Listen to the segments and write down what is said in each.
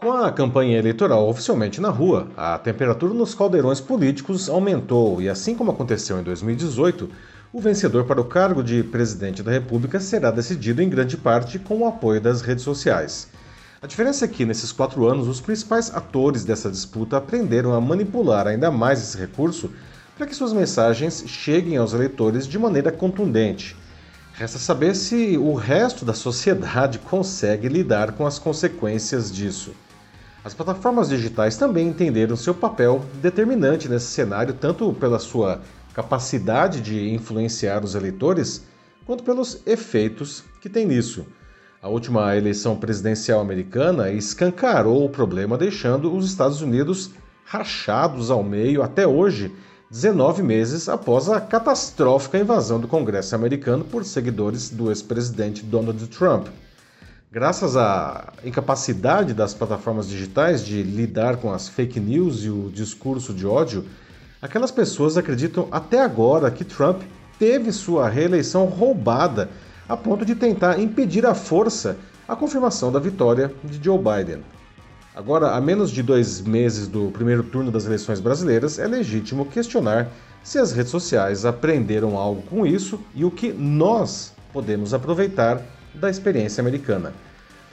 Com a campanha eleitoral oficialmente na rua, a temperatura nos caldeirões políticos aumentou e, assim como aconteceu em 2018, o vencedor para o cargo de presidente da República será decidido em grande parte com o apoio das redes sociais. A diferença é que, nesses quatro anos, os principais atores dessa disputa aprenderam a manipular ainda mais esse recurso para que suas mensagens cheguem aos eleitores de maneira contundente. Resta saber se o resto da sociedade consegue lidar com as consequências disso. As plataformas digitais também entenderam seu papel determinante nesse cenário, tanto pela sua capacidade de influenciar os eleitores, quanto pelos efeitos que tem nisso. A última eleição presidencial americana escancarou o problema, deixando os Estados Unidos rachados ao meio até hoje, 19 meses após a catastrófica invasão do Congresso americano por seguidores do ex-presidente Donald Trump. Graças à incapacidade das plataformas digitais de lidar com as fake news e o discurso de ódio, aquelas pessoas acreditam até agora que Trump teve sua reeleição roubada a ponto de tentar impedir à força a confirmação da vitória de Joe Biden. Agora, a menos de dois meses do primeiro turno das eleições brasileiras, é legítimo questionar se as redes sociais aprenderam algo com isso e o que nós podemos aproveitar da experiência americana.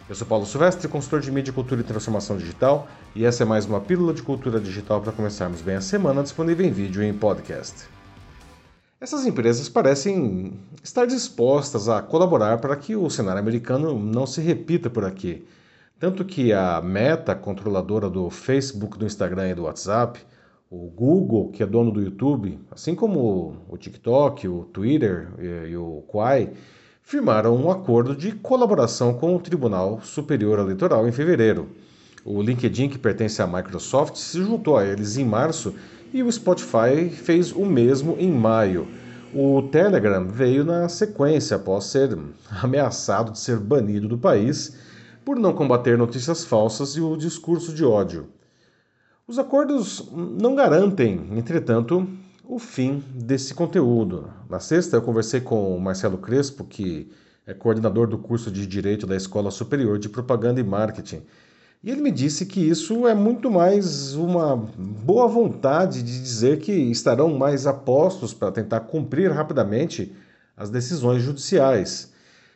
Eu sou Paulo Silvestre, consultor de mídia, cultura e transformação digital, e essa é mais uma pílula de cultura digital para começarmos bem a semana, disponível em vídeo e em podcast. Essas empresas parecem estar dispostas a colaborar para que o cenário americano não se repita por aqui. Tanto que a Meta, controladora do Facebook, do Instagram e do WhatsApp, o Google, que é dono do YouTube, assim como o TikTok, o Twitter e, o Quai, firmaram um acordo de colaboração com o Tribunal Superior Eleitoral em fevereiro. O LinkedIn, que pertence à Microsoft, se juntou a eles em março e o Spotify fez o mesmo em maio. O Telegram veio na sequência após ser ameaçado de ser banido do país por não combater notícias falsas e o discurso de ódio. Os acordos não garantem, entretanto, o fim desse conteúdo. Na sexta, eu conversei com o Marcelo Crespo, que é coordenador do curso de Direito da Escola Superior de Propaganda e Marketing e ele me disse que isso é muito mais uma boa vontade de dizer que estarão mais apostos para tentar cumprir rapidamente as decisões judiciais.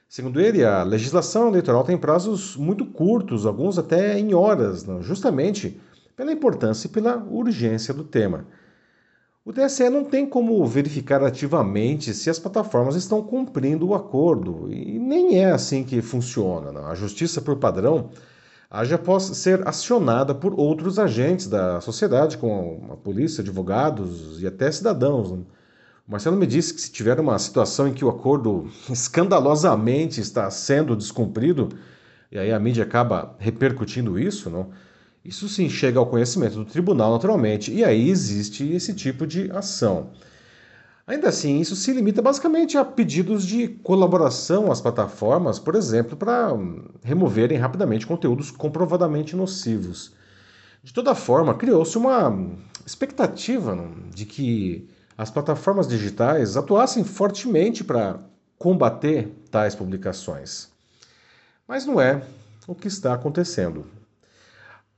Segundo ele, a legislação eleitoral tem prazos muito curtos, alguns até em horas, justamente pela importância e pela urgência do tema. O TSE não tem como verificar ativamente se as plataformas estão cumprindo o acordo, e nem é assim que funciona. Não. A justiça, por padrão, haja após ser acionada por outros agentes da sociedade, como a polícia, advogados e até cidadãos. Né? O Marcelo me disse que se tiver uma situação em que o acordo escandalosamente está sendo descumprido, e aí a mídia acaba repercutindo isso, não? Isso sim chega ao conhecimento do tribunal naturalmente, e aí existe esse tipo de ação. Ainda assim, isso se limita basicamente a pedidos de colaboração às plataformas, por exemplo, para hum, removerem rapidamente conteúdos comprovadamente nocivos. De toda forma, criou-se uma hum, expectativa hum, de que as plataformas digitais atuassem fortemente para combater tais publicações. Mas não é o que está acontecendo.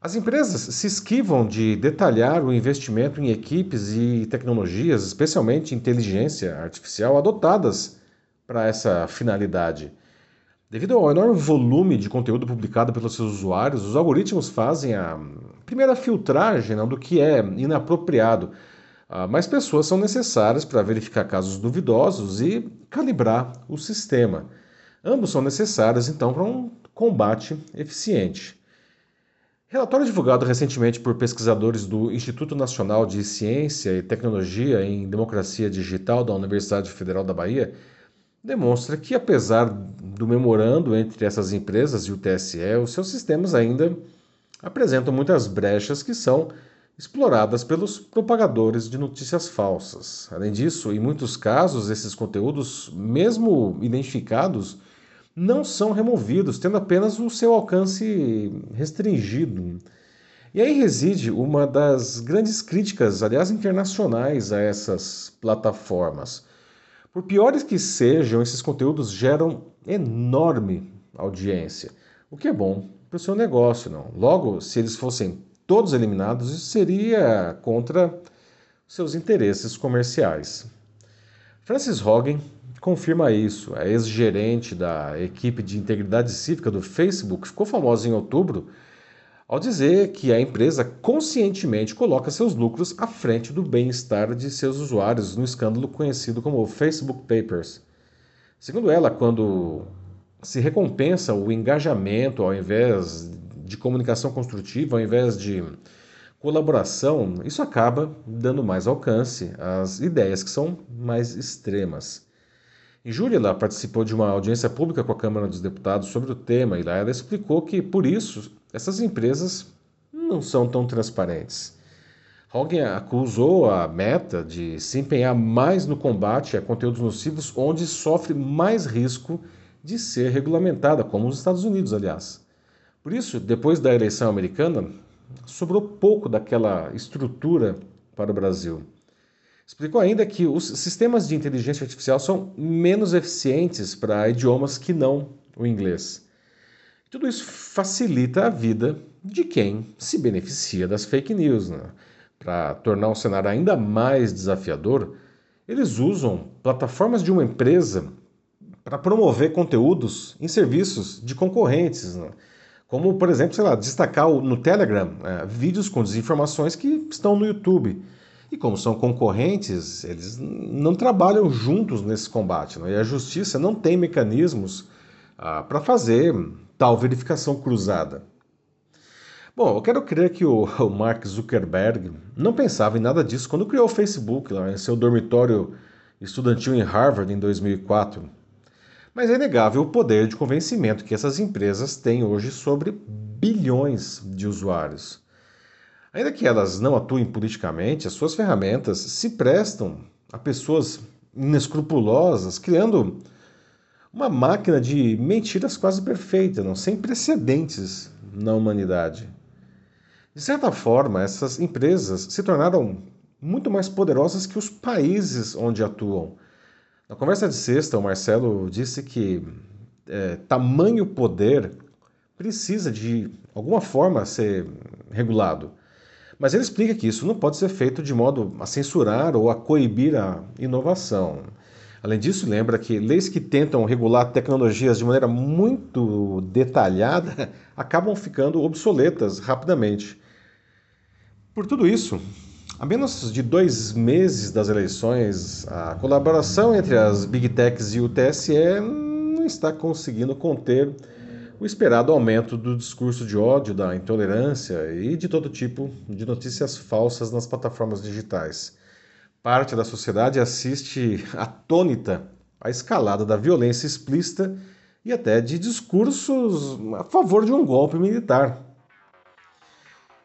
As empresas se esquivam de detalhar o investimento em equipes e tecnologias, especialmente inteligência artificial, adotadas para essa finalidade. Devido ao enorme volume de conteúdo publicado pelos seus usuários, os algoritmos fazem a primeira filtragem do que é inapropriado. Ah, mais pessoas são necessárias para verificar casos duvidosos e calibrar o sistema. Ambos são necessários, então, para um combate eficiente. Relatório divulgado recentemente por pesquisadores do Instituto Nacional de Ciência e Tecnologia em Democracia Digital da Universidade Federal da Bahia demonstra que, apesar do memorando entre essas empresas e o TSE, os seus sistemas ainda apresentam muitas brechas que são exploradas pelos propagadores de notícias falsas. Além disso, em muitos casos, esses conteúdos, mesmo identificados, não são removidos, tendo apenas o seu alcance restringido. E aí reside uma das grandes críticas, aliás, internacionais a essas plataformas. Por piores que sejam, esses conteúdos geram enorme audiência, o que é bom para o seu negócio, não. Logo, se eles fossem todos eliminados, isso seria contra seus interesses comerciais. Francis Hogan confirma isso. A ex-gerente da equipe de integridade cívica do Facebook ficou famosa em outubro ao dizer que a empresa conscientemente coloca seus lucros à frente do bem-estar de seus usuários no escândalo conhecido como Facebook Papers. Segundo ela, quando se recompensa o engajamento ao invés de comunicação construtiva, ao invés de colaboração, isso acaba dando mais alcance às ideias que são mais extremas. Em julho, ela participou de uma audiência pública com a Câmara dos Deputados sobre o tema e lá ela explicou que, por isso, essas empresas não são tão transparentes. Hogan acusou a Meta de se empenhar mais no combate a conteúdos nocivos onde sofre mais risco de ser regulamentada, como os Estados Unidos, aliás. Por isso, depois da eleição americana, sobrou pouco daquela estrutura para o Brasil. Explicou ainda que os sistemas de inteligência artificial são menos eficientes para idiomas que não o inglês. Tudo isso facilita a vida de quem se beneficia das fake news. Né? Para tornar o cenário ainda mais desafiador, eles usam plataformas de uma empresa para promover conteúdos em serviços de concorrentes. Né? Como, por exemplo, sei lá, destacar no Telegram é, vídeos com desinformações que estão no YouTube. E como são concorrentes, eles não trabalham juntos nesse combate. Né? E a justiça não tem mecanismos ah, para fazer tal verificação cruzada. Bom, eu quero crer que o, o, Mark Zuckerberg não pensava em nada disso quando criou o Facebook lá em seu dormitório estudantil em Harvard em 2004. Mas é inegável o poder de convencimento que essas empresas têm hoje sobre bilhões de usuários. Ainda que elas não atuem politicamente, as suas ferramentas se prestam a pessoas inescrupulosas, criando uma máquina de mentiras quase perfeita, não sem precedentes na humanidade. De certa forma, essas empresas se tornaram muito mais poderosas que os países onde atuam. Na conversa de sexta, o Marcelo disse que é, tamanho poder precisa de alguma forma ser regulado. Mas ele explica que isso não pode ser feito de modo a censurar ou a coibir a inovação. Além disso, lembra que leis que tentam regular tecnologias de maneira muito detalhada acabam ficando obsoletas rapidamente. Por tudo isso, a menos de dois meses das eleições, a colaboração entre as Big Techs e o TSE não está conseguindo conter o esperado aumento do discurso de ódio, da intolerância e de todo tipo de notícias falsas nas plataformas digitais. Parte da sociedade assiste atônita à escalada da violência explícita e até de discursos a favor de um golpe militar.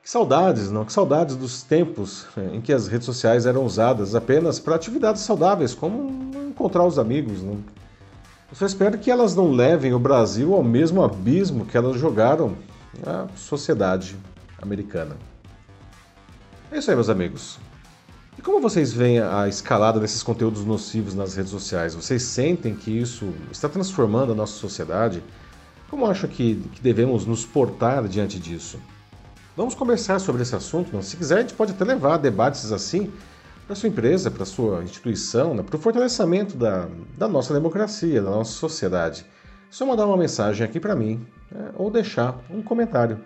Que saudades, não? Que saudades dos tempos em que as redes sociais eram usadas apenas para atividades saudáveis, como encontrar os amigos, não? Eu só espero que elas não levem o Brasil ao mesmo abismo que elas jogaram a sociedade americana. É isso aí, meus amigos. E como vocês veem a escalada desses conteúdos nocivos nas redes sociais? Vocês sentem que isso está transformando a nossa sociedade? Como acham que, que devemos nos portar diante disso? Vamos conversar sobre esse assunto. Não? Se quiser, a gente pode até levar debates assim para sua empresa, para sua instituição, né, para o fortalecimento da, da nossa democracia, da nossa sociedade. É só mandar uma mensagem aqui para mim né, ou deixar um comentário.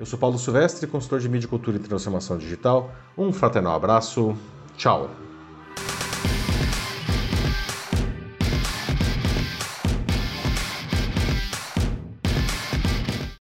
Eu sou Paulo Silvestre, consultor de mídia, cultura e transformação digital. Um fraternal abraço. Tchau.